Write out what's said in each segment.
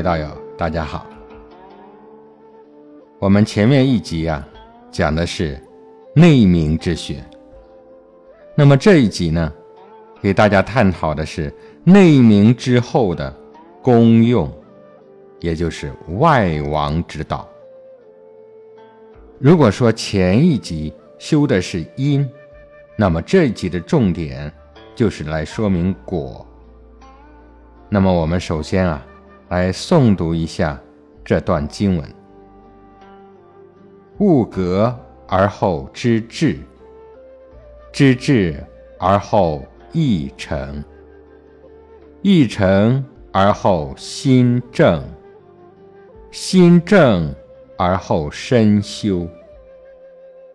位道友，大家好。我们前面一集啊，讲的是内明之学。那么这一集呢，给大家探讨的是内明之后的功用，也就是外王之道。如果说前一集修的是因，那么这一集的重点就是来说明果。那么我们首先啊。来诵读一下这段经文：物格而后知至，知至而后意诚，意诚而后心正，心正而后身修，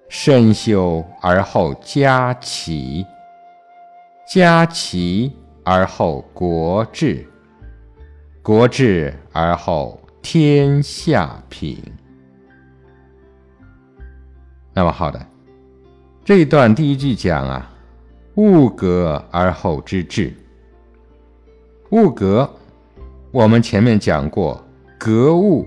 身修而后家齐，家齐而后国治。国治而后天下平。那么好的，这一段第一句讲啊，物格而后知至。物格，我们前面讲过，格物。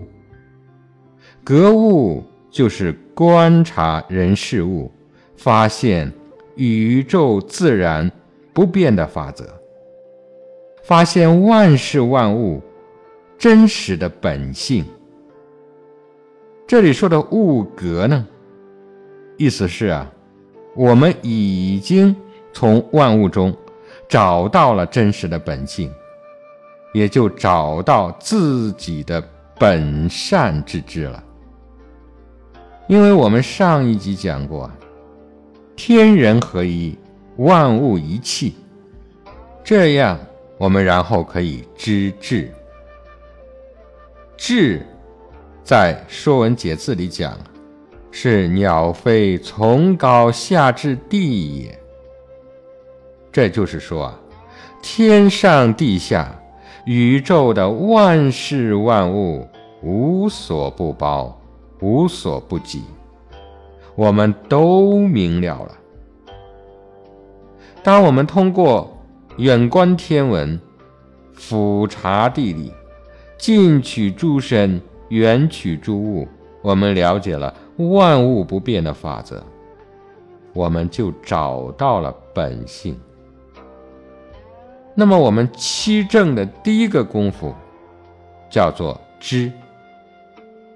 格物就是观察人事物，发现宇宙自然不变的法则，发现万事万物。真实的本性。这里说的物格呢，意思是啊，我们已经从万物中找到了真实的本性，也就找到自己的本善之志了。因为我们上一集讲过，天人合一，万物一气，这样我们然后可以知至。至，在《说文解字》里讲，是鸟飞从高下至地也。这就是说啊，天上地下，宇宙的万事万物，无所不包，无所不及，我们都明了了。当我们通过远观天文，俯察地理。近取诸身，远取诸物，我们了解了万物不变的法则，我们就找到了本性。那么，我们七正的第一个功夫叫做知，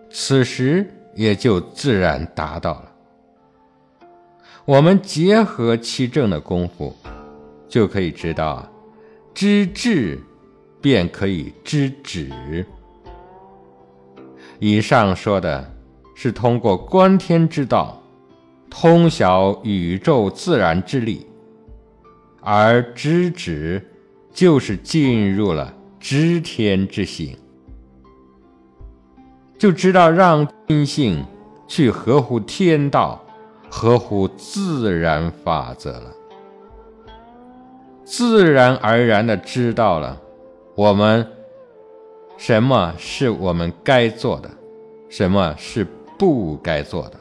此时也就自然达到了。我们结合七正的功夫，就可以知道知至。便可以知止。以上说的是通过观天之道，通晓宇宙自然之力，而知止就是进入了知天之性，就知道让心性去合乎天道，合乎自然法则了，自然而然的知道了。我们什么是我们该做的，什么是不该做的？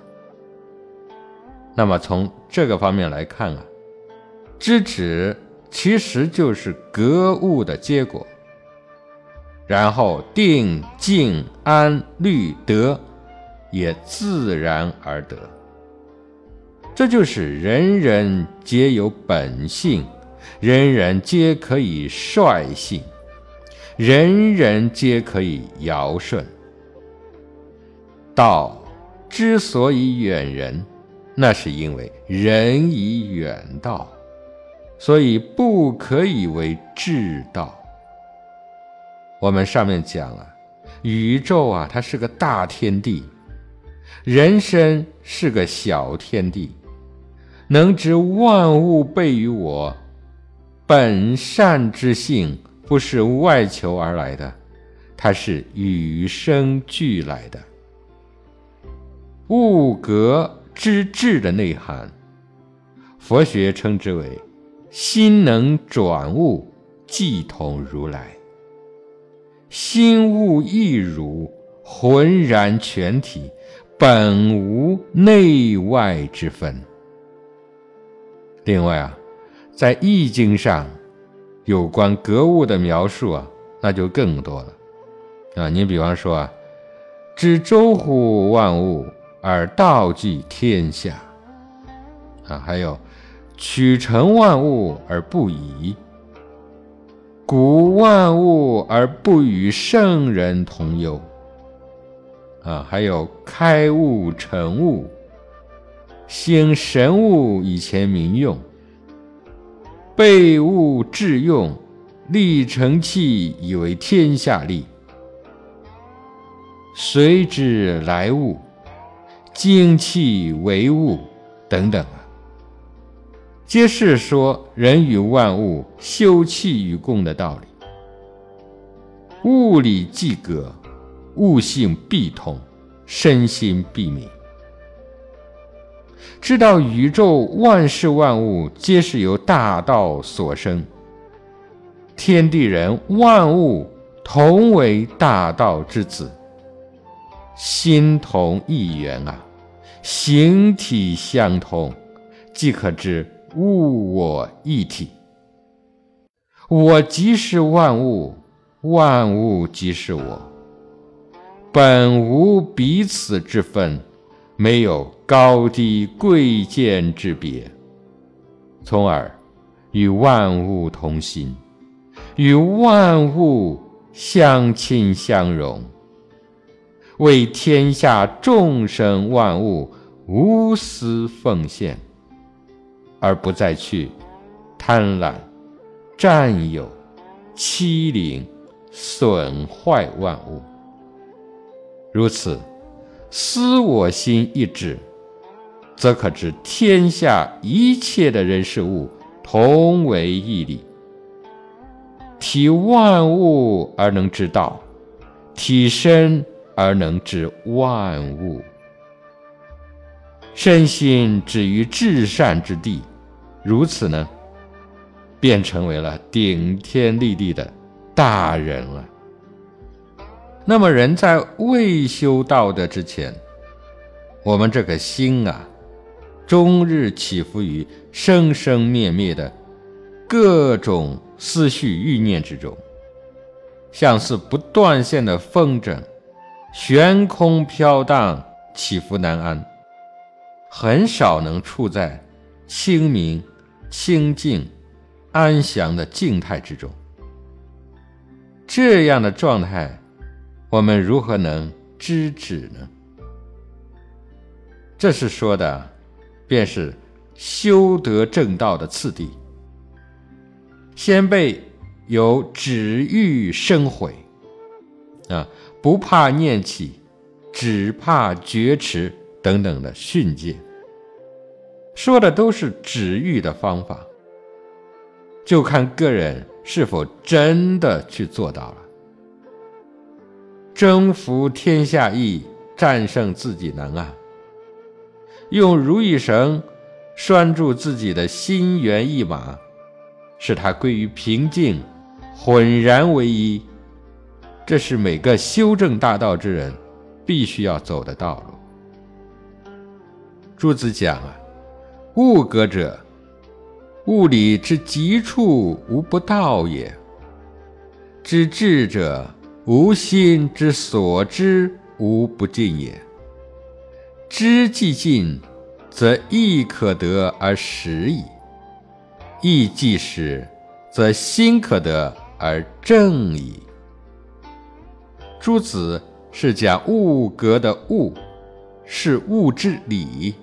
那么从这个方面来看啊，知止其实就是格物的结果，然后定、静、安、虑、得也自然而得。这就是人人皆有本性，人人皆可以率性。人人皆可以尧舜。道之所以远人，那是因为人已远道，所以不可以为至道。我们上面讲了，宇宙啊，它是个大天地，人身是个小天地，能知万物备于我，本善之性。不是外求而来的，它是与生俱来的。物格之至的内涵，佛学称之为心能转物，即同如来。心物一如，浑然全体，本无内外之分。另外啊，在易经上。有关格物的描述啊，那就更多了。啊，你比方说啊，知周乎万物而道济天下，啊，还有取成万物而不移，古万物而不与圣人同忧，啊，还有开物成物，兴神物以前民用，备物致用。立成器以为天下利，随之来物，精气为物等等啊，皆是说人与万物休戚与共的道理。物理既隔，物性必通，身心必明。知道宇宙万事万物皆是由大道所生。天地人万物同为大道之子，心同一源啊，形体相同，即可知物我一体。我即是万物，万物即是我，本无彼此之分，没有高低贵贱之别，从而与万物同心。与万物相亲相融，为天下众生万物无私奉献，而不再去贪婪、占有、欺凌、损坏万物。如此，思我心一止，则可知天下一切的人事物同为一理。体万物而能知道，体身而能知万物，身心止于至善之地，如此呢，便成为了顶天立地的大人了。那么，人在未修道德之前，我们这个心啊，终日起伏于生生灭灭的各种。思绪欲念之中，像是不断线的风筝，悬空飘荡，起伏难安，很少能处在清明、清净、安详的静态之中。这样的状态，我们如何能知止呢？这是说的，便是修得正道的次第。先辈有止欲生悔，啊，不怕念起，只怕觉迟等等的训诫，说的都是止欲的方法，就看个人是否真的去做到了。征服天下易，战胜自己难啊！用如意绳拴住自己的心猿意马。使它归于平静，浑然为一，这是每个修正大道之人必须要走的道路。朱子讲啊，物格者，物理之极处无不道也；知智者，无心之所知无不尽也。知既尽，则亦可得而实矣。意既始，则心可得而正矣。诸子是讲物格的物，是物之理，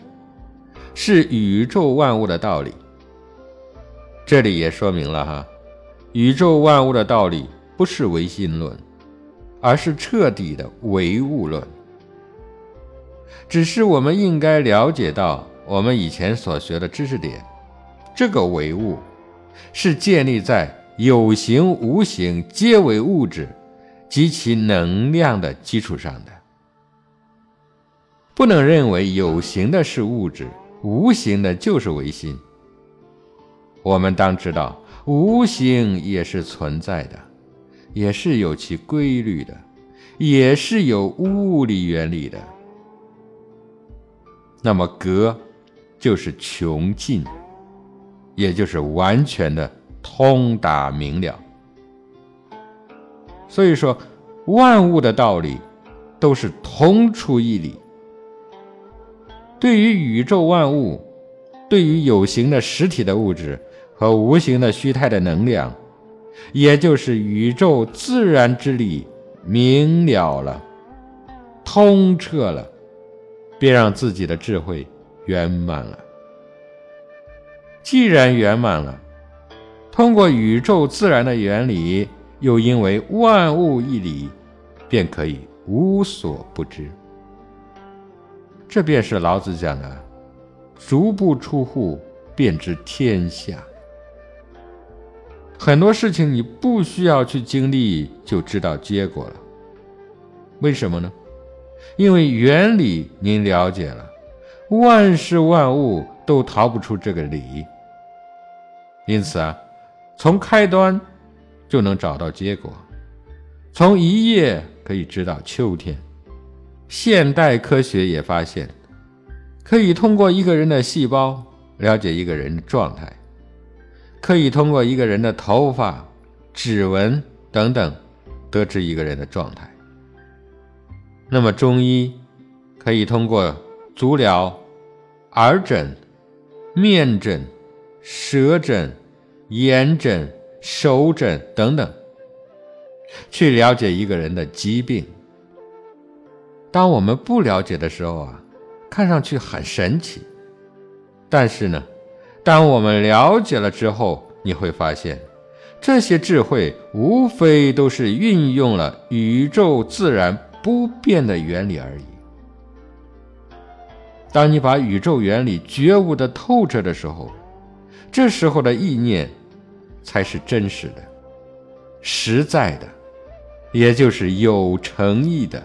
是宇宙万物的道理。这里也说明了哈，宇宙万物的道理不是唯心论，而是彻底的唯物论。只是我们应该了解到，我们以前所学的知识点。这个唯物，是建立在有形无形皆为物质及其能量的基础上的。不能认为有形的是物质，无形的就是唯心。我们当知道，无形也是存在的，也是有其规律的，也是有物理原理的。那么格，就是穷尽。也就是完全的通达明了。所以说，万物的道理都是同出一理。对于宇宙万物，对于有形的实体的物质和无形的虚态的能量，也就是宇宙自然之力明了了，通彻了，便让自己的智慧圆满了。既然圆满了，通过宇宙自然的原理，又因为万物一理，便可以无所不知。这便是老子讲的“足不出户，便知天下”。很多事情你不需要去经历，就知道结果了。为什么呢？因为原理您了解了，万事万物都逃不出这个理。因此啊，从开端就能找到结果，从一夜可以知道秋天。现代科学也发现，可以通过一个人的细胞了解一个人的状态，可以通过一个人的头发、指纹等等得知一个人的状态。那么中医可以通过足疗、耳诊、面诊、舌诊、眼诊、手诊等等，去了解一个人的疾病。当我们不了解的时候啊，看上去很神奇。但是呢，当我们了解了之后，你会发现，这些智慧无非都是运用了宇宙自然不变的原理而已。当你把宇宙原理觉悟的透彻的时候，这时候的意念才是真实的、实在的，也就是有诚意的。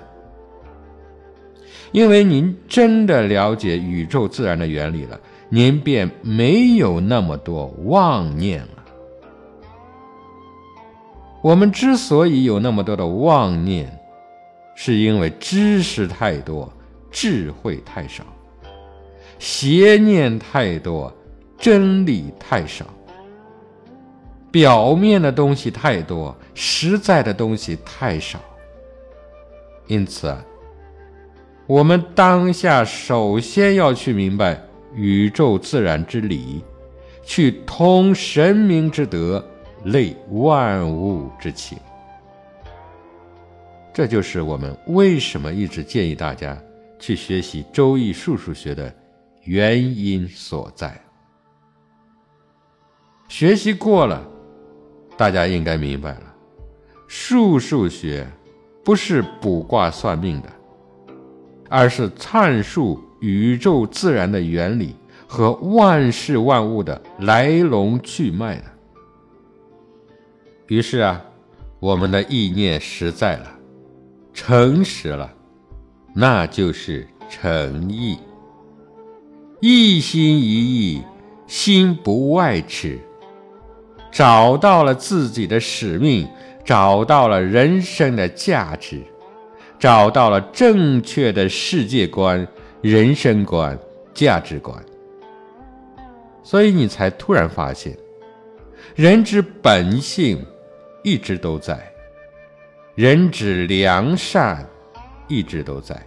因为您真的了解宇宙自然的原理了，您便没有那么多妄念了。我们之所以有那么多的妄念，是因为知识太多，智慧太少；邪念太多，真理太少；表面的东西太多，实在的东西太少。因此。我们当下首先要去明白宇宙自然之理，去通神明之德，类万物之情。这就是我们为什么一直建议大家去学习《周易》数数学的原因所在。学习过了，大家应该明白了，数数学不是卜卦算命的。而是阐述宇宙自然的原理和万事万物的来龙去脉的。于是啊，我们的意念实在了，诚实了，那就是诚意。一心一意，心不外驰，找到了自己的使命，找到了人生的价值。找到了正确的世界观、人生观、价值观，所以你才突然发现，人之本性一直都在，人之良善一直都在。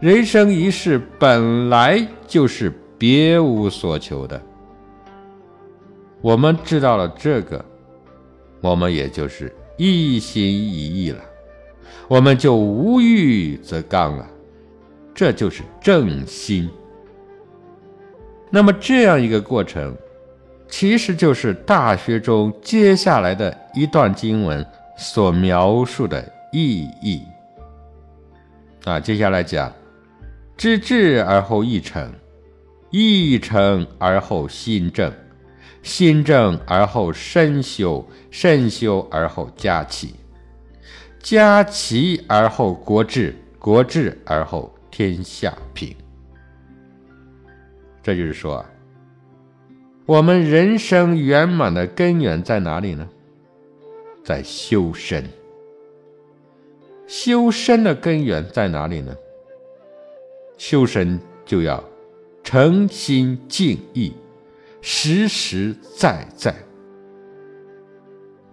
人生一世本来就是别无所求的。我们知道了这个，我们也就是一心一意了。我们就无欲则刚了，这就是正心。那么这样一个过程，其实就是《大学》中接下来的一段经文所描述的意义。啊，接下来讲：知至而后意诚，意诚而后心正，心正而后身修，身修而后家齐。家齐而后国治，国治而后天下平。这就是说，我们人生圆满的根源在哪里呢？在修身。修身的根源在哪里呢？修身就要诚心敬意，实实在在。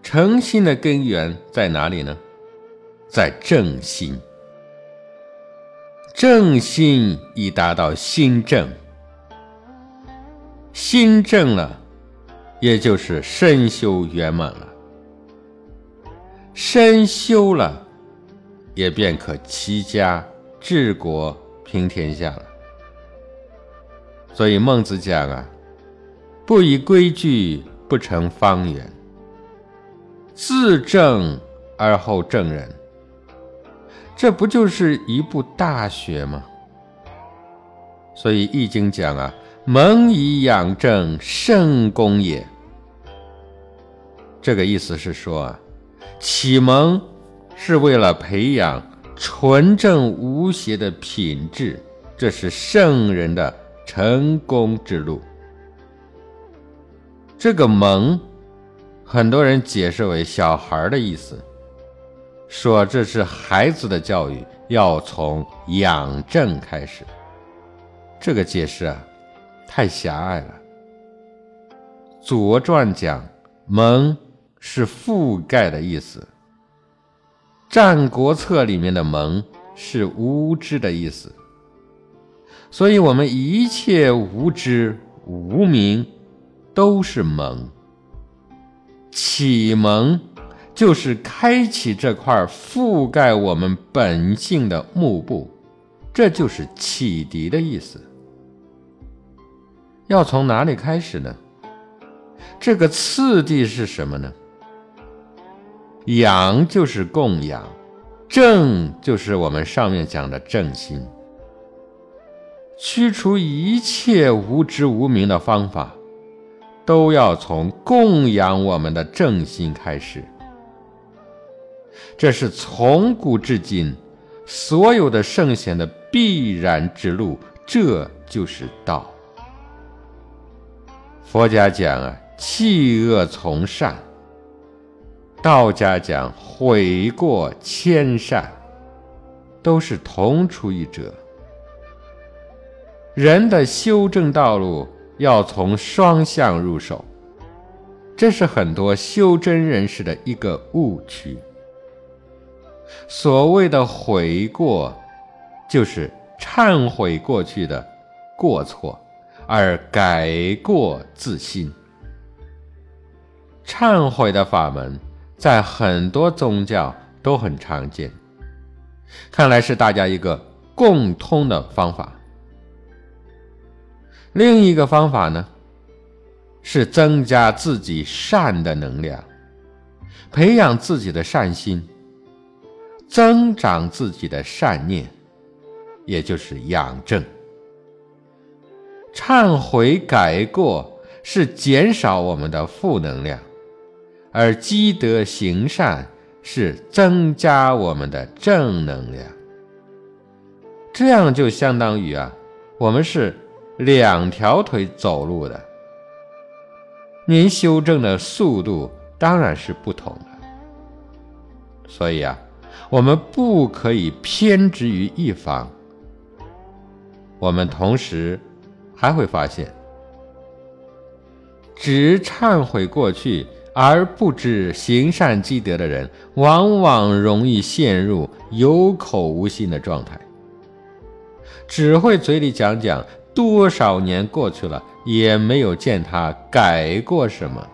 诚心的根源在哪里呢？在正心。正心已达到心正，心正了，也就是身修圆满了。身修了，也便可齐家治国平天下了。所以孟子讲啊，不以规矩不成方圆，自正而后正人。这不就是一部大学吗？所以《易经》讲啊，“蒙以养正，圣功也。”这个意思是说啊，启蒙是为了培养纯正无邪的品质，这是圣人的成功之路。这个“蒙”，很多人解释为小孩的意思。说这是孩子的教育要从养正开始，这个解释啊，太狭隘了。《左传》讲“蒙”是覆盖的意思，《战国策》里面的“蒙”是无知的意思，所以我们一切无知无明都是蒙，启蒙。就是开启这块覆盖我们本性的幕布，这就是启迪的意思。要从哪里开始呢？这个次第是什么呢？养就是供养，正就是我们上面讲的正心。驱除一切无知无明的方法，都要从供养我们的正心开始。这是从古至今所有的圣贤的必然之路，这就是道。佛家讲啊，弃恶从善；道家讲悔过迁善，都是同出一辙。人的修正道路要从双向入手，这是很多修真人士的一个误区。所谓的悔过，就是忏悔过去的过错，而改过自新。忏悔的法门在很多宗教都很常见，看来是大家一个共通的方法。另一个方法呢，是增加自己善的能量，培养自己的善心。增长自己的善念，也就是养正。忏悔改过是减少我们的负能量，而积德行善是增加我们的正能量。这样就相当于啊，我们是两条腿走路的。您修正的速度当然是不同的，所以啊。我们不可以偏执于一方。我们同时还会发现，只忏悔过去而不知行善积德的人，往往容易陷入有口无心的状态，只会嘴里讲讲，多少年过去了，也没有见他改过什么。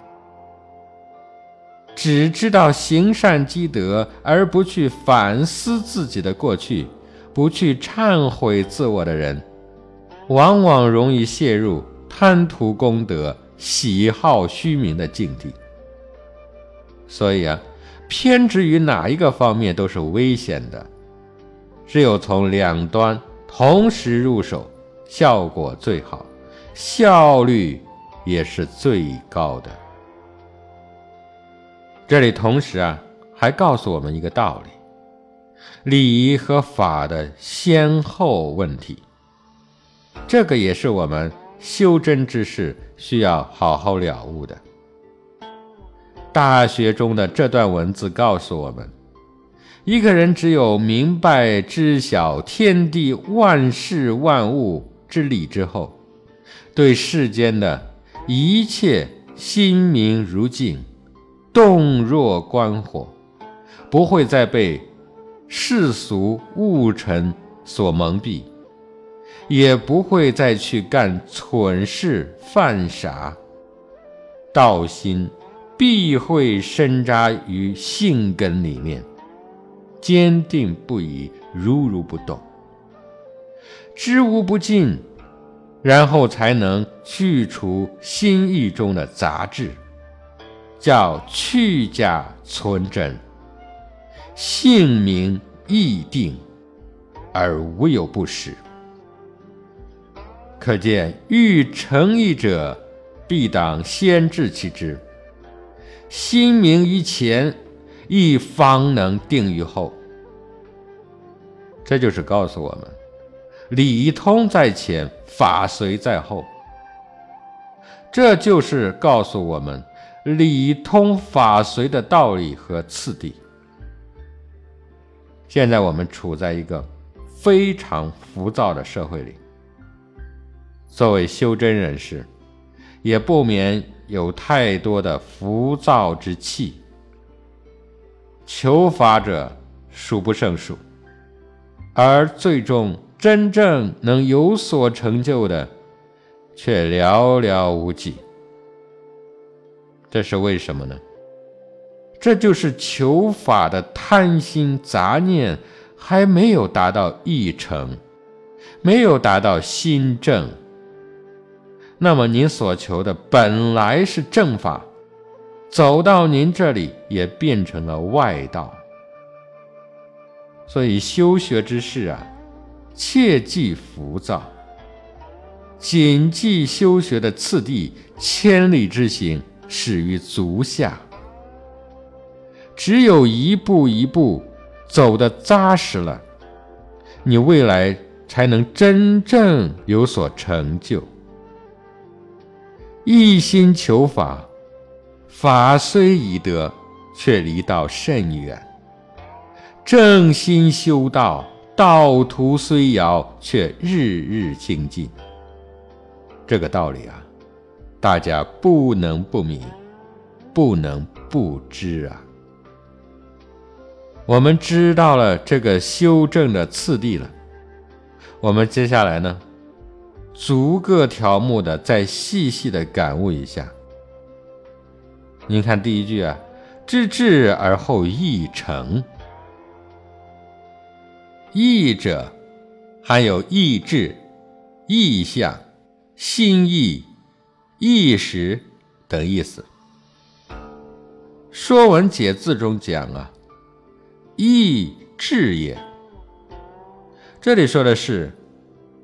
只知道行善积德，而不去反思自己的过去，不去忏悔自我的人，往往容易陷入贪图功德、喜好虚名的境地。所以啊，偏执于哪一个方面都是危险的，只有从两端同时入手，效果最好，效率也是最高的。这里同时啊，还告诉我们一个道理：礼和法的先后问题。这个也是我们修真之士需要好好了悟的。大学中的这段文字告诉我们，一个人只有明白知晓天地万事万物之理之后，对世间的一切心明如镜。动若观火，不会再被世俗物尘所蒙蔽，也不会再去干蠢事犯傻。道心必会深扎于性根里面，坚定不移，如如不动，知无不尽，然后才能去除心意中的杂质，叫去假存真，性明意定，而无有不实。可见欲成义者。必当先治其之，心明于前，亦方能定于后。这就是告诉我们，理通在前，法随在后。这就是告诉我们理通法随的道理和次第。现在我们处在一个非常浮躁的社会里，作为修真人士。也不免有太多的浮躁之气，求法者数不胜数，而最终真正能有所成就的，却寥寥无几。这是为什么呢？这就是求法的贪心杂念还没有达到一成，没有达到心正。那么您所求的本来是正法，走到您这里也变成了外道。所以修学之事啊，切忌浮躁，谨记修学的次第，千里之行始于足下。只有一步一步走得扎实了，你未来才能真正有所成就。一心求法，法虽已得，却离道甚远；正心修道，道途虽遥，却日日精进。这个道理啊，大家不能不明，不能不知啊。我们知道了这个修正的次第了，我们接下来呢？逐个条目的再细细的感悟一下。您看第一句啊，“知至而后意成”，意者含有意志、意向、心意、意识等意思。《说文解字》中讲啊，“意志也”，这里说的是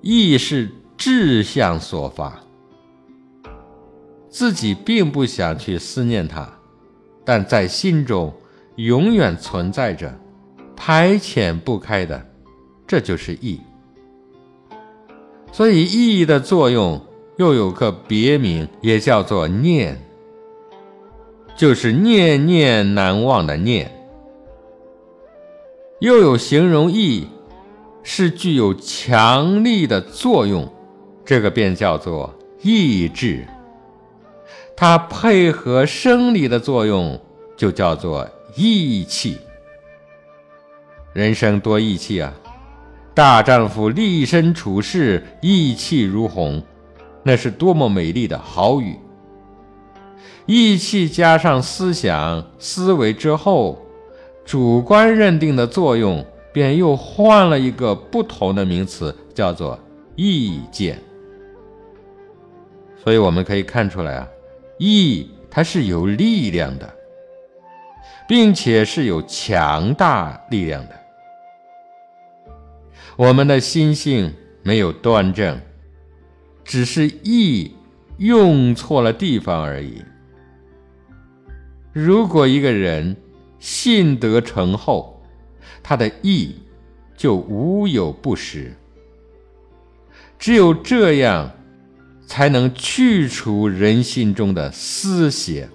意是。志向所发，自己并不想去思念他，但在心中永远存在着，排遣不开的，这就是意。所以意义的作用又有个别名，也叫做念，就是念念难忘的念。又有形容意是具有强力的作用。这个便叫做意志，它配合生理的作用，就叫做义气。人生多义气啊！大丈夫立身处世，义气如虹，那是多么美丽的好语。义气加上思想思维之后，主观认定的作用，便又换了一个不同的名词，叫做意见。所以我们可以看出来啊，意它是有力量的，并且是有强大力量的。我们的心性没有端正，只是意用错了地方而已。如果一个人信德成厚，他的意就无有不实。只有这样。才能去除人心中的私邪，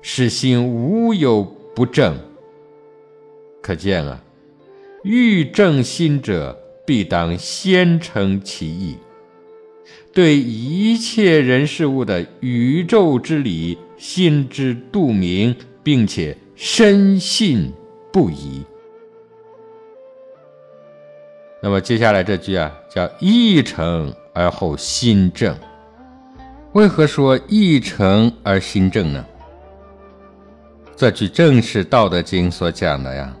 使心无有不正。可见啊，欲正心者，必当先成其意。对一切人事物的宇宙之理，心知肚明，并且深信不疑，那么接下来这句啊，叫一诚而后心正。为何说一诚而心正呢？这句正是《道德经》所讲的呀。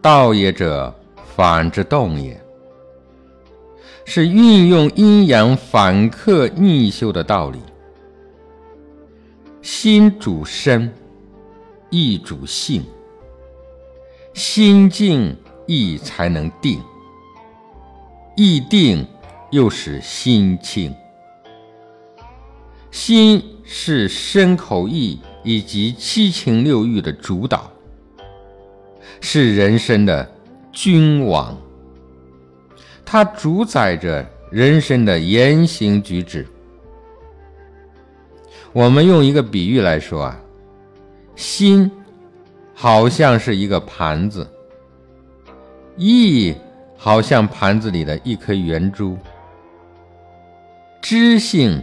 道也者，反之动也，是运用阴阳反克逆修的道理。心主身，意主性。心静，意才能定；意定，又是心清。心是身口意以及七情六欲的主导，是人生的君王，它主宰着人生的言行举止。我们用一个比喻来说啊，心。好像是一个盘子，意好像盘子里的一颗圆珠，知性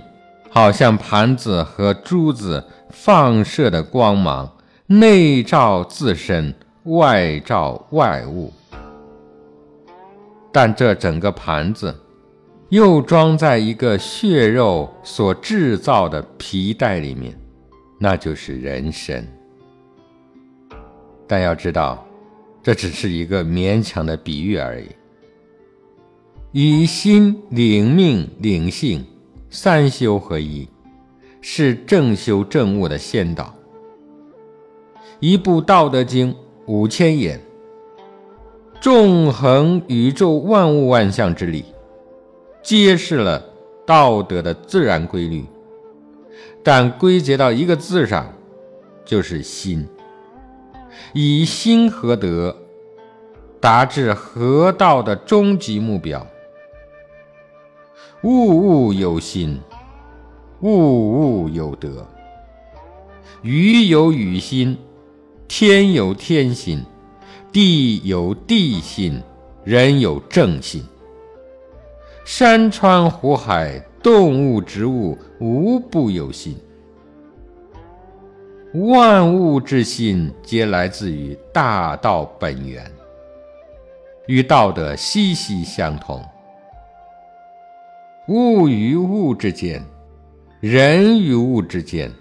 好像盘子和珠子放射的光芒，内照自身，外照外物。但这整个盘子又装在一个血肉所制造的皮带里面，那就是人身。但要知道，这只是一个勉强的比喻而已。以心领命、领性，三修合一，是正修正悟的先导。一部《道德经》五千言，纵横宇宙万物万象之理，揭示了道德的自然规律。但归结到一个字上，就是心。以心合德，达至合道的终极目标。物物有心，物物有德。鱼有鱼心，天有天心，地有地心，人有正心。山川湖海，动物植物，无不有心。万物之心，皆来自于大道本源，与道德息息相通。物与物之间，人与物之间，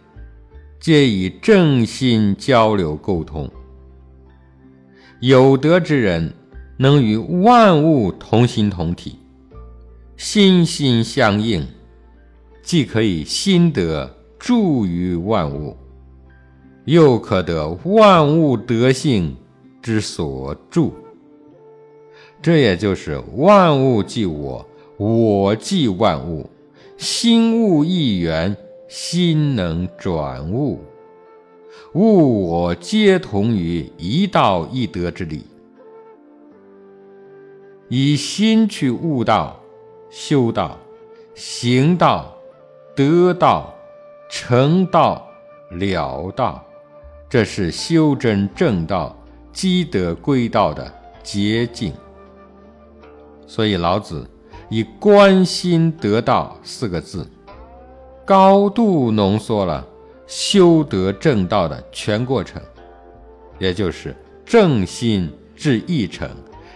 皆以正心交流沟通。有德之人，能与万物同心同体，心心相应，既可以心得助于万物。又可得万物德性之所助，这也就是万物即我，我即万物，心物一元，心能转物，物我皆同于一道一德之理。以心去悟道、修道、行道、得道、成道、了道。这是修真正道、积德归道的捷径。所以老子以“观心得道”四个字，高度浓缩了修德正道的全过程，也就是正心至意诚，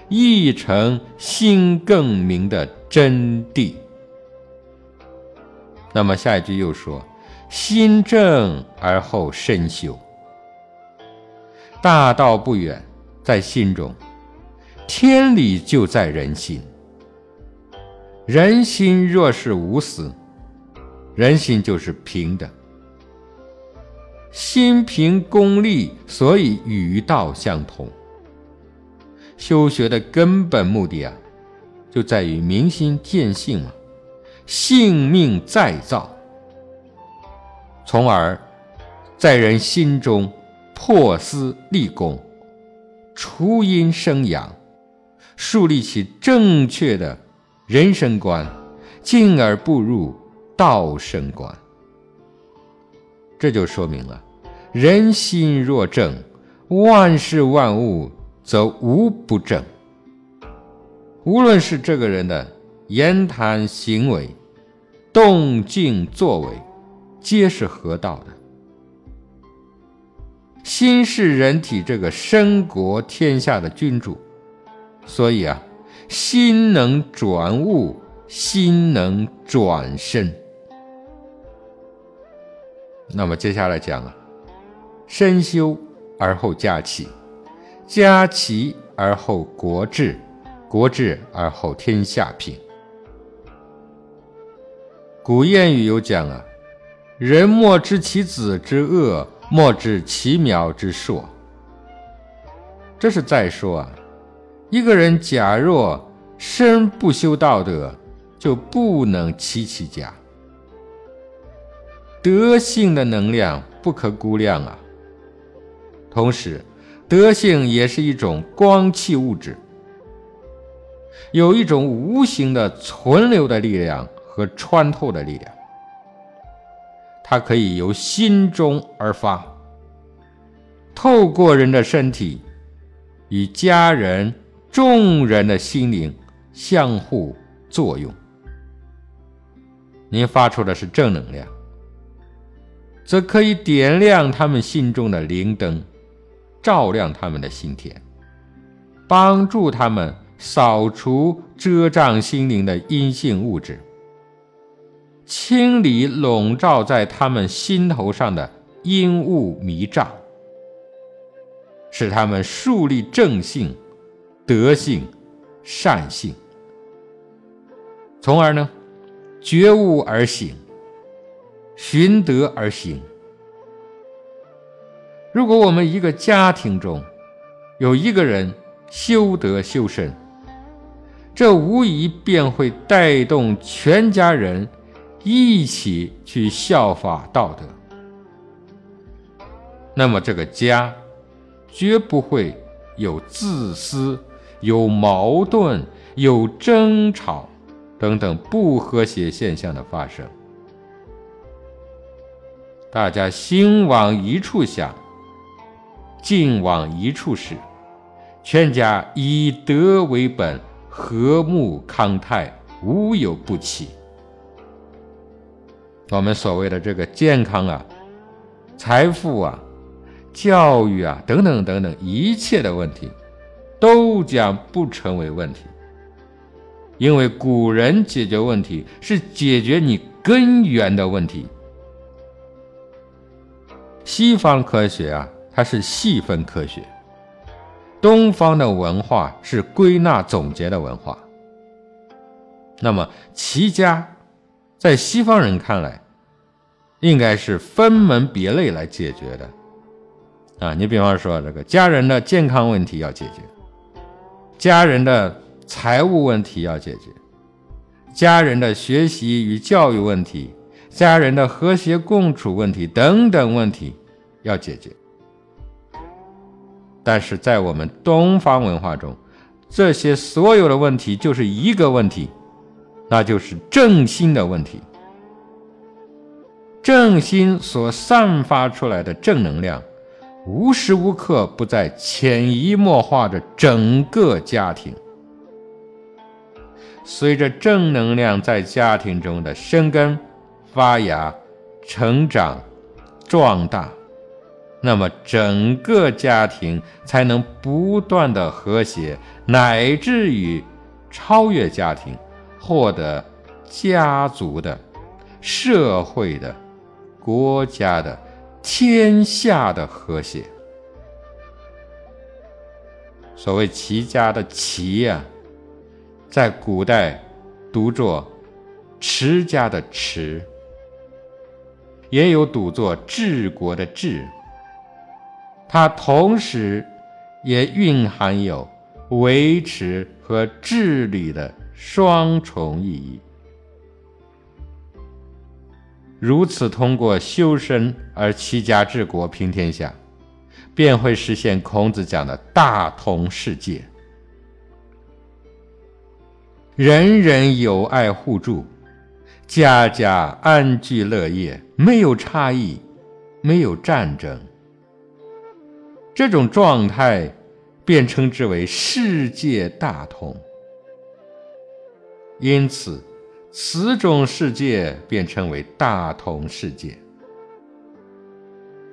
意诚心更明的真谛。那么下一句又说：“心正而后身修。”大道不远，在心中；天理就在人心。人心若是无私，人心就是平的。心平功利，所以与道相同。修学的根本目的啊，就在于明心见性嘛，性命再造，从而在人心中。破私立功，除阴生阳，树立起正确的人生观，进而步入道生观。这就说明了，人心若正，万事万物则无不正。无论是这个人的言谈行为、动静作为，皆是合道的。心是人体这个身国天下的君主，所以啊，心能转物，心能转身。那么接下来讲啊，身修而后家齐，家齐而后国治，国治而后天下平。古谚语有讲啊，人莫知其子之恶，莫知其苗之硕。这是在说啊，一个人假若身不修道德，就不能齐其家。德性的能量不可估量啊。同时，德性也是一种光气物质，有一种无形的存留的力量和穿透的力量，它可以由心中而发，透过人的身体，与家人、众人的心灵相互作用。您发出的是正能量。则可以点亮他们心中的灵灯，照亮他们的心田，帮助他们扫除遮障心灵的阴性物质，清理笼罩在他们心头上的阴雾迷障，使他们树立正性、德性、善性，从而呢，觉悟而行。循德而行。如果我们一个家庭中有一个人修德修身，这无疑便会带动全家人一起去效法道德。那么这个家绝不会有自私、有矛盾、有争吵等等不和谐现象的发生。大家心往一处想，劲往一处使，全家以德为本，和睦康泰，无有不齐。我们所谓的这个健康啊、财富啊、教育啊等等等等一切的问题，都将不成为问题，因为古人解决问题是解决你根源的问题。西方科学啊，它是细分科学；东方的文化是归纳总结的文化。那么齐家，在西方人看来，应该是分门别类来解决的。啊，你比方说这个家人的健康问题要解决，家人的财务问题要解决，家人的学习与教育问题。家人的和谐共处问题等等问题要解决，但是在我们东方文化中，这些所有的问题就是一个问题，那就是正心的问题。正心所散发出来的正能量，无时无刻不在潜移默化着整个家庭。随着正能量在家庭中的生根。发芽、成长、壮大，那么整个家庭才能不断的和谐，乃至于超越家庭，获得家族的、社会的、国家的、天下的和谐。所谓齐家的齐呀，在古代读作持家的持。也有读作治国的治，它同时也蕴含有维持和治理的双重意义。如此，通过修身而齐家治国平天下，便会实现孔子讲的大同世界，人人有爱互助。家家安居乐业，没有差异，没有战争，这种状态便称之为世界大同。因此，此种世界便称为大同世界。《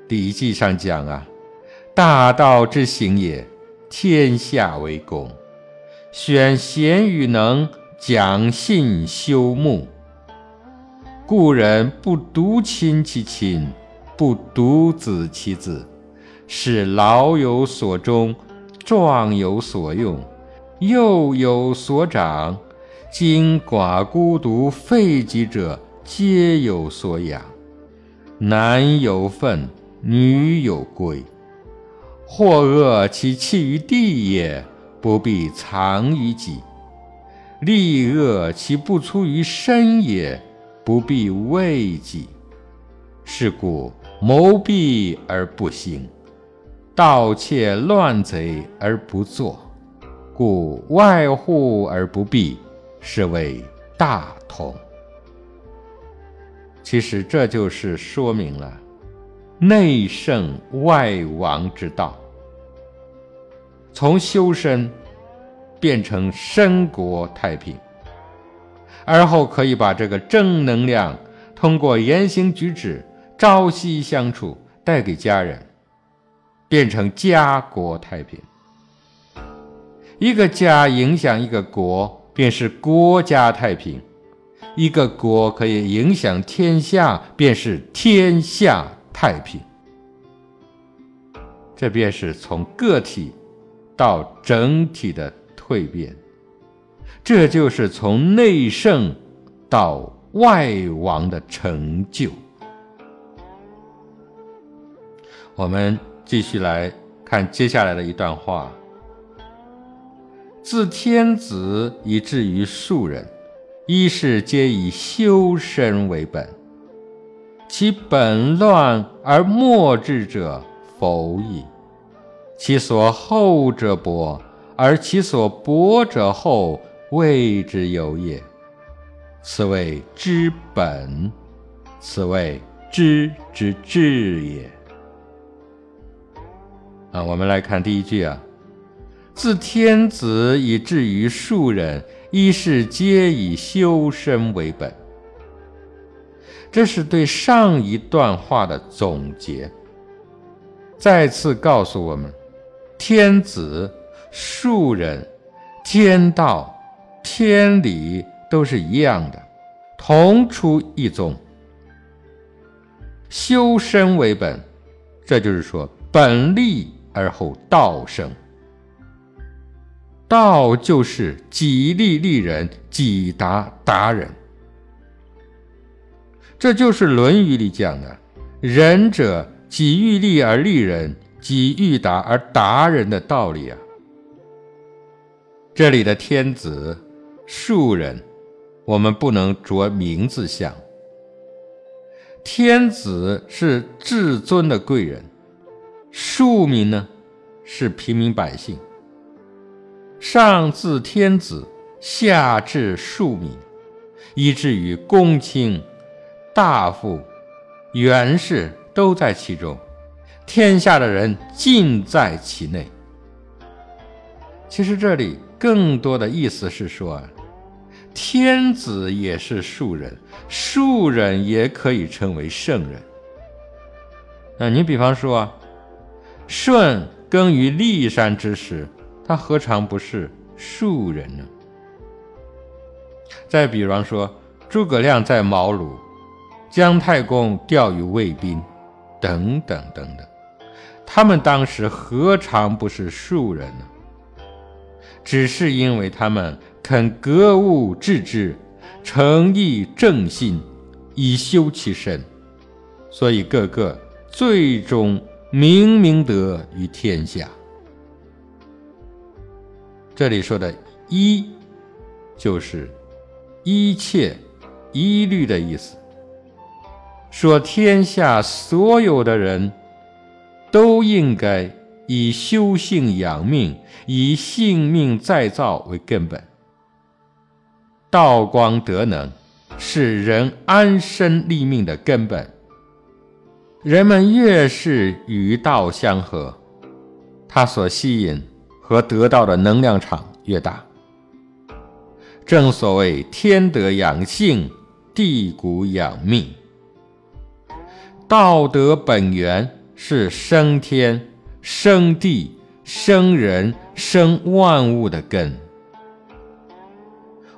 礼记》上讲啊：“大道之行也，天下为公；选贤与能，讲信修睦。故人不独亲其亲，不独子其子，使老有所终，壮有所用，幼有所长。今寡孤独废疾者，皆有所养。男有分，女有归。或恶其弃于地也。不必藏于己，利恶其不出于身也；不必畏己。是故谋弊而不兴，盗窃乱贼而不作，故外户而不闭，是谓大同。其实这就是说明了内圣外王之道。从修身变成身国太平，而后可以把这个正能量通过言行举止、朝夕相处带给家人，变成家国太平。一个家影响一个国，便是国家太平；一个国可以影响天下，便是天下太平。这便是从个体。到整体的蜕变，这就是从内圣到外王的成就。我们继续来看接下来的一段话：自天子以至于庶人，一是皆以修身为本。其本乱而末治者，否矣。其所厚者薄，而其所薄者厚，谓之有也。此谓知本，此谓知之至也。啊，我们来看第一句啊，自天子以至于庶人，一是皆以修身为本。这是对上一段话的总结，再次告诉我们。天子、庶人、天道、天理都是一样的，同出一宗。修身为本，这就是说本立而后道生。道就是己利利人，己达达人。这就是《论语》里讲的“仁者，己欲利而利人”。己欲达而达人的道理啊！这里的天子、庶人，我们不能着名字想。天子是至尊的贵人，庶民呢是平民百姓。上至天子，下至庶民，以至于公卿、大夫、元士都在其中。天下的人尽在其内。其实这里更多的意思是说，天子也是庶人，庶人也可以称为圣人。那你比方说，舜耕于骊山之时，他何尝不是庶人呢？再比方说，诸葛亮在茅庐，姜太公钓鱼卫兵，等等等等。他们当时何尝不是庶人呢？只是因为他们肯格物致知、诚意正心，以修其身，所以个个最终明明德于天下。这里说的“一”，就是一切、一律的意思，说天下所有的人。都应该以修性养命、以性命再造为根本。道光德能是人安身立命的根本。人们越是与道相合，他所吸引和得到的能量场越大。正所谓天德养性，地谷养命，道德本源。是生天、生地、生人、生万物的根，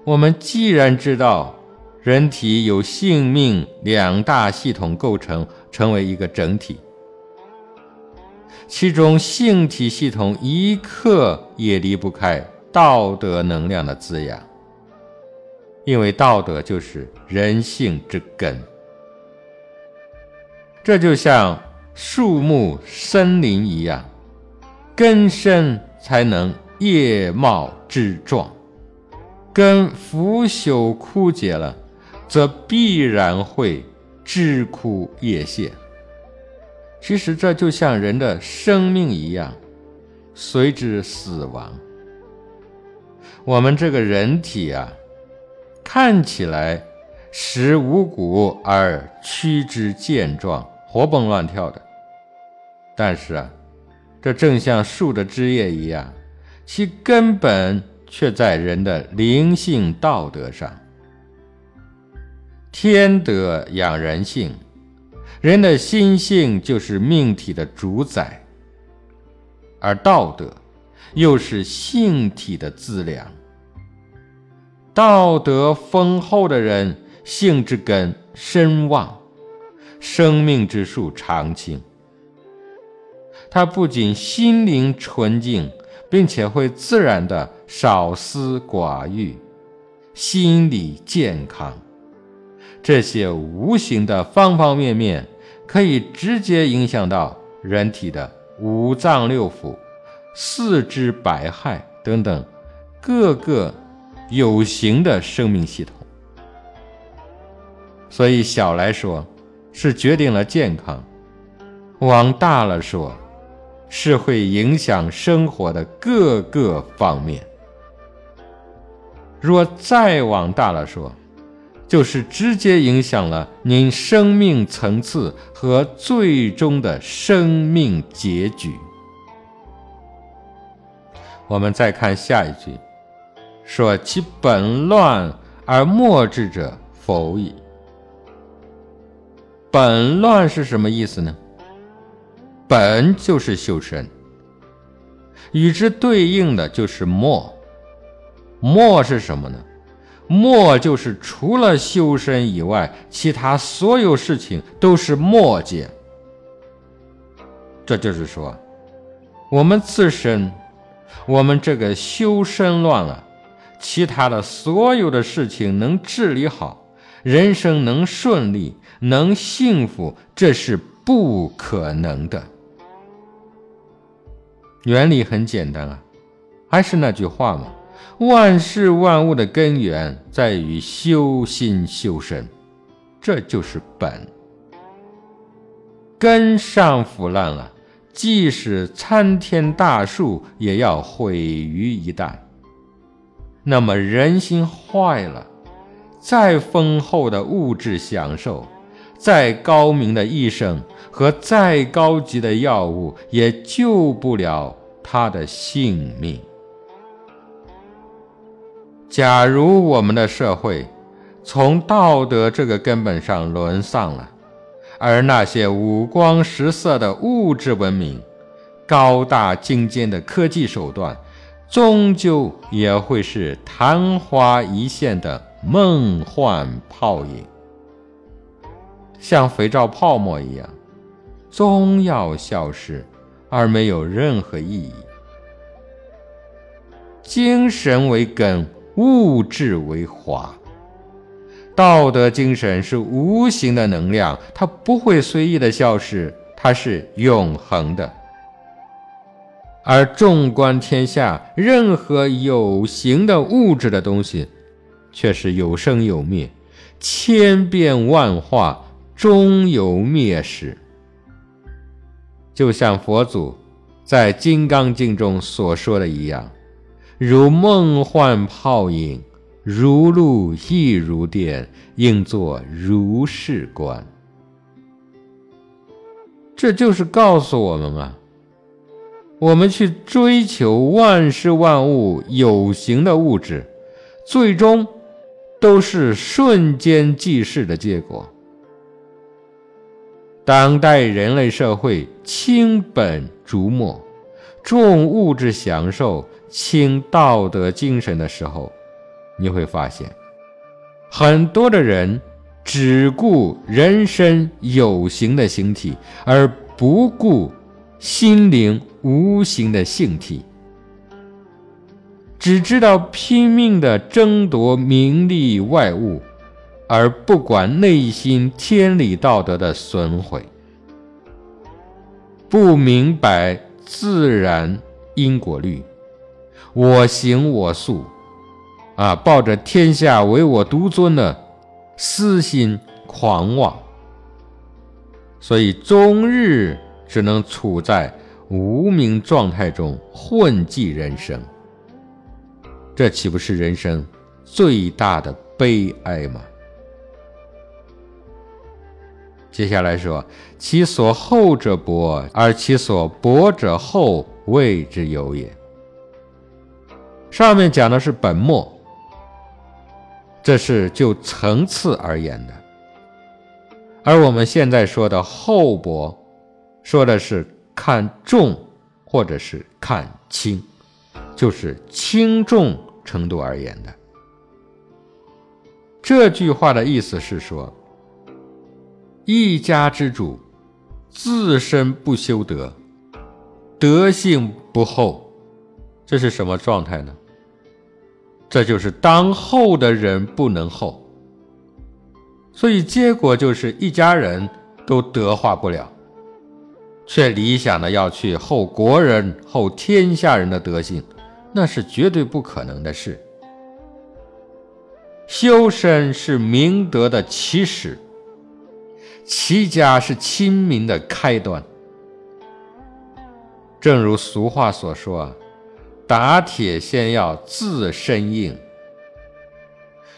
我们既然知道人体由性命两大系统构成，成为一个整体，其中性体系统一刻也离不开道德能量的滋养，因为道德就是人性之根。这就像树木、森林一样，根深才能叶茂枝壮。根腐朽枯竭了，则必然会枝枯叶谢。其实这就像人的生命一样，随之死亡。我们这个人体啊，看起来食五谷而躯之健壮、活蹦乱跳的，但是啊，这正像树的枝叶一样，其根本。却在人的灵性道德上，天德养人性，人的心性就是命体的主宰，而道德又是性体的资粮。道德丰厚的人，性之根深旺，生命之树长青。他不仅心灵纯净。并且会自然的少思寡欲，心理健康，这些无形的方方面面，可以直接影响到人体的五脏六腑、四肢百骸等等各个有形的生命系统。所以小来说，是决定了健康；往大了说，是会影响生活的各个方面。若再往大了说，就是直接影响了您生命层次和最终的生命结局。我们再看下一句，说其本乱而末治者否矣。本乱是什么意思呢？本就是修身，与之对应的就是末。末是什么呢？末就是除了修身以外，其他所有事情都是末节。这就是说，我们自身，我们这个修身乱了，其他的所有的事情能治理好，人生能顺利，能幸福，这是不可能的。原理很简单啊，还是那句话嘛，万事万物的根源在于修心修身，这就是本。根上腐烂了，即使参天大树也要毁于一旦。那么人心坏了，再丰厚的物质享受，再高明的医生和再高级的药物也救不了。他的性命。假如我们的社会从道德这个根本上沦丧了，而那些五光十色的物质文明、高大精尖的科技手段，终究也会是昙花一现的梦幻泡影，像肥皂泡沫一样，终要消失。而没有任何意义。精神为根，物质为华。道德精神是无形的能量，它不会随意的消失，它是永恒的。而纵观天下，任何有形的物质的东西，却是有生有灭，千变万化，终有灭时。就像佛祖在《金刚经》中所说的一样，如梦幻泡影，如露亦如电，应作如是观。这就是告诉我们啊，我们去追求万事万物有形的物质，最终都是瞬间即逝的结果。当代人类社会轻本逐末，重物质享受，清道德精神的时候，你会发现，很多的人只顾人身有形的形体，而不顾心灵无形的性体，只知道拼命的争夺名利外物，而不管内心天理道德的损毁，不明白自然因果律，我行我素。啊，抱着天下唯我独尊的私心狂妄，所以终日只能处在无名状态中混迹人生，这岂不是人生最大的悲哀吗？接下来说，其所厚者薄，而其所薄者厚，谓之有也。上面讲的是本末。这是就层次而言的，而我们现在说的厚薄，说的是看重或者是看轻，就是轻重程度而言的。这句话的意思是说，一家之主自身不修德，德性不厚，这是什么状态呢？这就是当后的人不能后，所以结果就是一家人都德化不了，却理想的要去后国人、后天下人的德性，那是绝对不可能的事。修身是明德的起始，齐家是亲民的开端。正如俗话所说啊。打铁先要自身硬，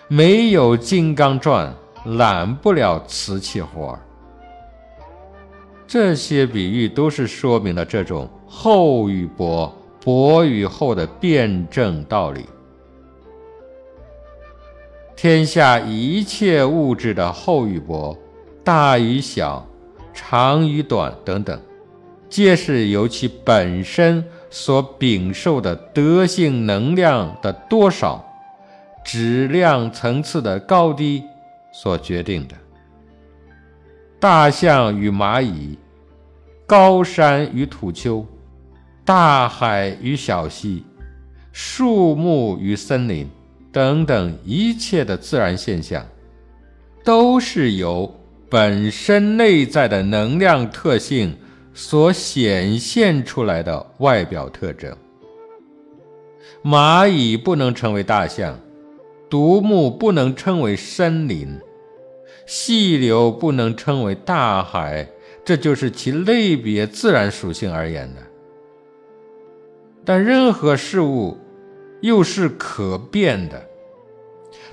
没有金刚钻揽不了瓷器活儿。这些比喻都是说明了这种厚与薄、薄与厚的辩证道理。天下一切物质的厚与薄、大与小、长与短等等，皆是由其本身。所禀受的德性能量的多少、质量层次的高低所决定的。大象与蚂蚁，高山与土丘，大海与小溪，树木与森林等等一切的自然现象，都是由本身内在的能量特性。所显现出来的外表特征，蚂蚁不能成为大象，独木不能称为森林，细流不能称为大海，这就是其类别自然属性而言的。但任何事物又是可变的，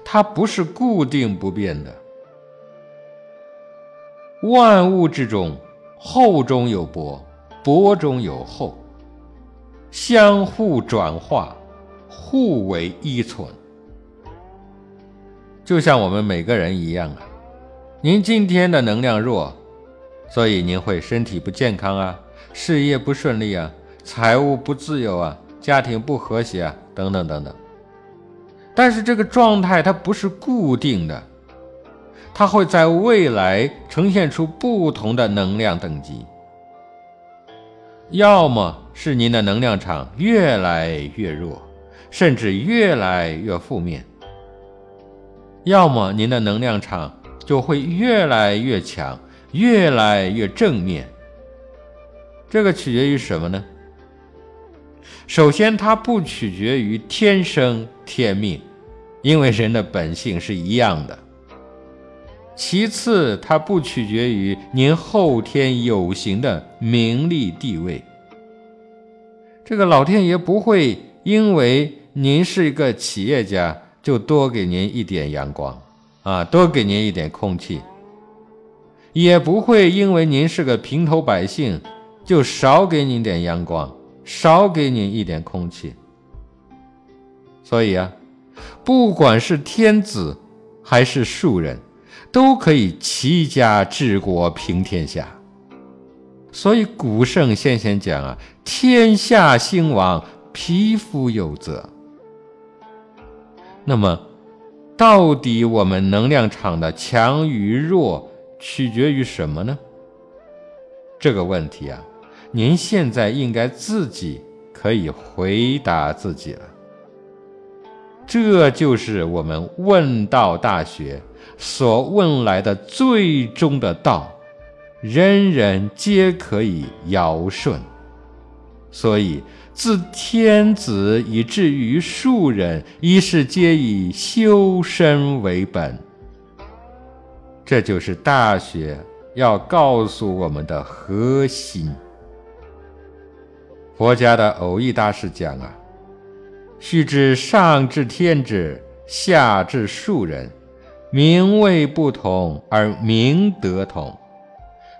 它不是固定不变的，万物之中。厚中有薄，薄中有厚，相互转化，互为依存。就像我们每个人一样啊，您今天的能量弱，所以您会身体不健康啊，事业不顺利啊，财务不自由啊，家庭不和谐啊，等等等等。但是这个状态它不是固定的。它会在未来呈现出不同的能量等级，要么是您的能量场越来越弱，甚至越来越负面；要么您的能量场就会越来越强，越来越正面。这个取决于什么呢？首先，它不取决于天生天命，因为人的本性是一样的。其次，它不取决于您后天有形的名利地位。这个老天爷不会因为您是一个企业家，就多给您一点阳光，啊，多给您一点空气；也不会因为您是个平头百姓，就少给您点阳光，少给您一点空气。所以啊，不管是天子还是庶人。都可以齐家治国平天下，所以古圣先贤讲啊，天下兴亡，匹夫有责。那么到底我们能量场的强与弱取决于什么呢？这个问题啊，您现在应该自己可以回答自己了。这就是我们问道大学所问来的最终的道，人人皆可以尧舜。所以，自天子以至于庶人，一是皆以修身为本。这就是大学要告诉我们的核心。佛家的偶益大师讲啊。须知上至天子，下至庶人，名位不同而明德同。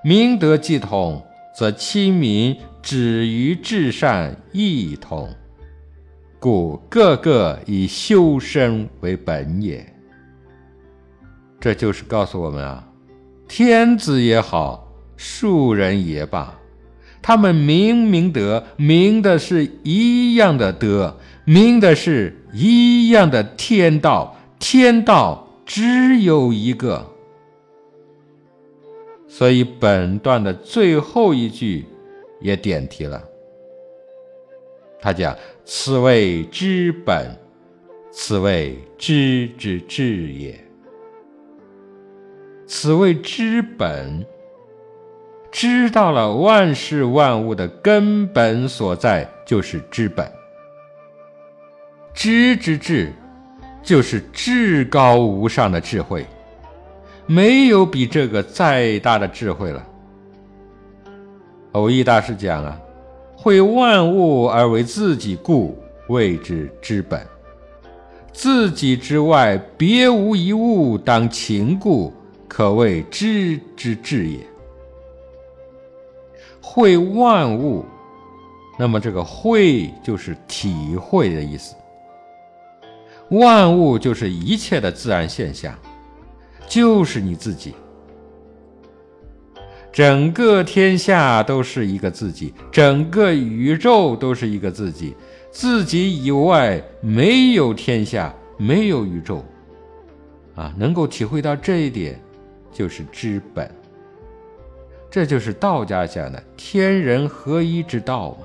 明德既同，则亲民止于至善亦同。故个个以修身为本也。这就是告诉我们啊，天子也好，庶人也罢，他们明明德，明的是一样的德。明的是一样的天道，天道只有一个。所以本段的最后一句也点题了。他讲：“此谓知本，此谓知之至也。此谓知本，知道了万事万物的根本所在，就是知本。”知之至，就是至高无上的智慧，没有比这个再大的智慧了。偶益大师讲啊，会万物而为自己故，谓之知本。自己之外，别无一物当情故，可谓知之至也。会万物，那么这个会就是体会的意思。万物就是一切的自然现象，就是你自己。整个天下都是一个自己，整个宇宙都是一个自己，自己以外没有天下，没有宇宙。啊，能够体会到这一点，就是知本。这就是道家讲的天人合一之道嘛。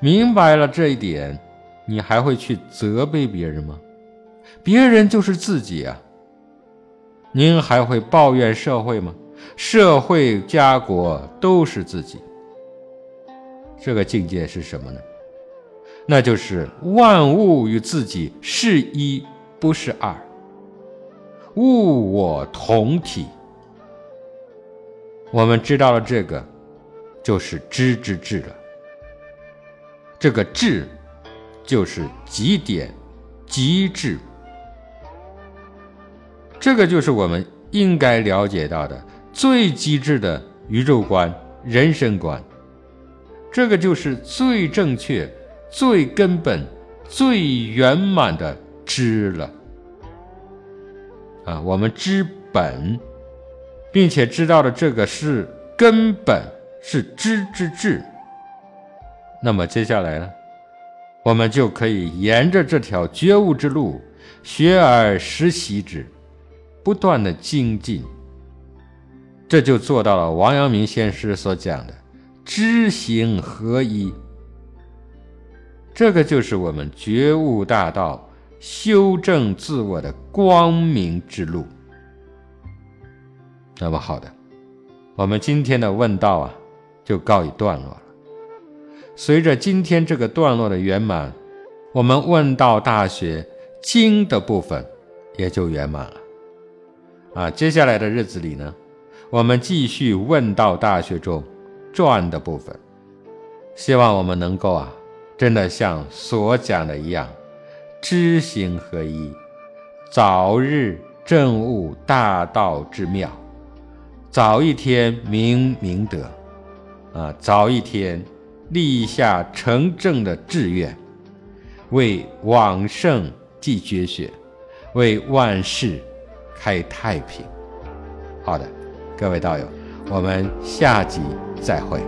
明白了这一点。你还会去责备别人吗？别人就是自己啊。您还会抱怨社会吗？社会家国都是自己。这个境界是什么呢？那就是万物与自己是一，不是二。物我同体。我们知道了这个，就是知之至了。这个至。就是极点、极致，这个就是我们应该了解到的最极致的宇宙观、人生观。这个就是最正确、最根本、最圆满的知了。啊，我们知本，并且知道了这个是根本，是知之至。那么接下来呢？我们就可以沿着这条觉悟之路，学而时习之，不断的精进。这就做到了王阳明先师所讲的知行合一。这个就是我们觉悟大道、修正自我的光明之路。那么好的，我们今天的问道啊，就告一段落了。随着今天这个段落的圆满，我们问道大学经的部分也就圆满了。啊，接下来的日子里呢，我们继续问道大学中传的部分，希望我们能够啊，真的像所讲的一样，知行合一，早日证悟大道之妙，早一天明明德，啊，早一天。立下成正的志愿，为往圣继绝学，为万世开太平。好的，各位道友，我们下集再会。